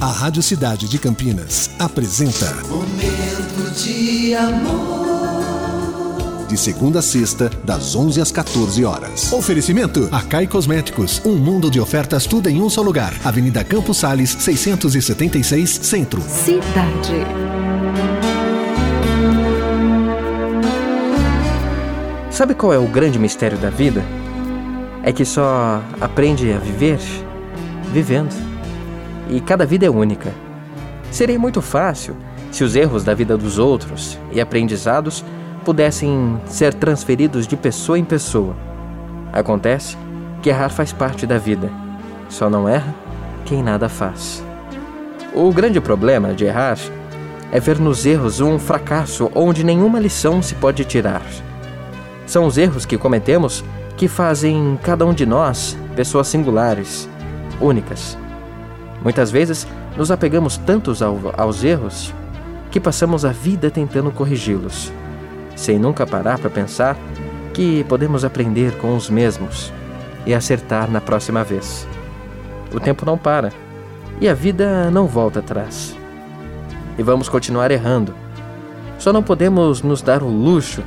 A Rádio Cidade de Campinas apresenta Momento de amor. De segunda a sexta, das 11 às 14 horas. Oferecimento: Acai Cosméticos. Um mundo de ofertas, tudo em um só lugar. Avenida Campos Sales, 676, Centro. Cidade. Sabe qual é o grande mistério da vida? É que só aprende a viver vivendo. E cada vida é única. Seria muito fácil se os erros da vida dos outros e aprendizados pudessem ser transferidos de pessoa em pessoa. Acontece que errar faz parte da vida. Só não erra quem nada faz. O grande problema de errar é ver nos erros um fracasso onde nenhuma lição se pode tirar. São os erros que cometemos que fazem cada um de nós pessoas singulares, únicas. Muitas vezes nos apegamos tantos ao, aos erros que passamos a vida tentando corrigi-los, sem nunca parar para pensar que podemos aprender com os mesmos e acertar na próxima vez. O tempo não para e a vida não volta atrás. E vamos continuar errando. Só não podemos nos dar o luxo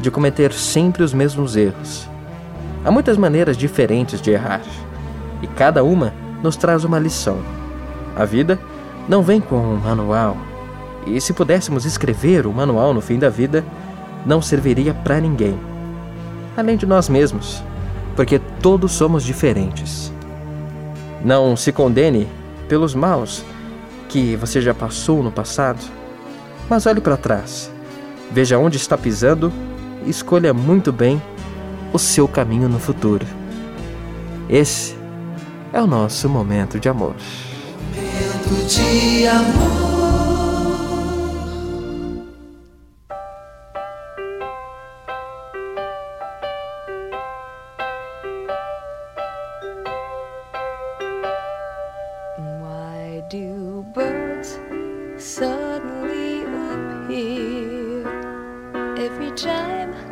de cometer sempre os mesmos erros. Há muitas maneiras diferentes de errar, e cada uma nos traz uma lição. A vida não vem com um manual, e se pudéssemos escrever o manual no fim da vida, não serviria para ninguém, além de nós mesmos, porque todos somos diferentes. Não se condene pelos maus que você já passou no passado, mas olhe para trás, veja onde está pisando e escolha muito bem o seu caminho no futuro. Esse é o nosso momento de amor. Momento de amor. Every time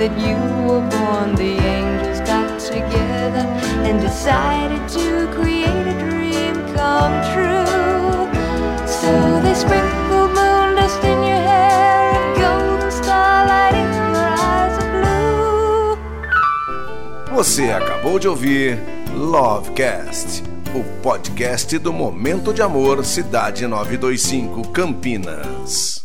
that you were born, the angels got together and decided to create a dream come true. So they sprinkled moon dust in your hair and golden starlight in your eyes of blue. Você acabou de ouvir Lovecast, o podcast do Momento de Amor Cidade 925 Campinas.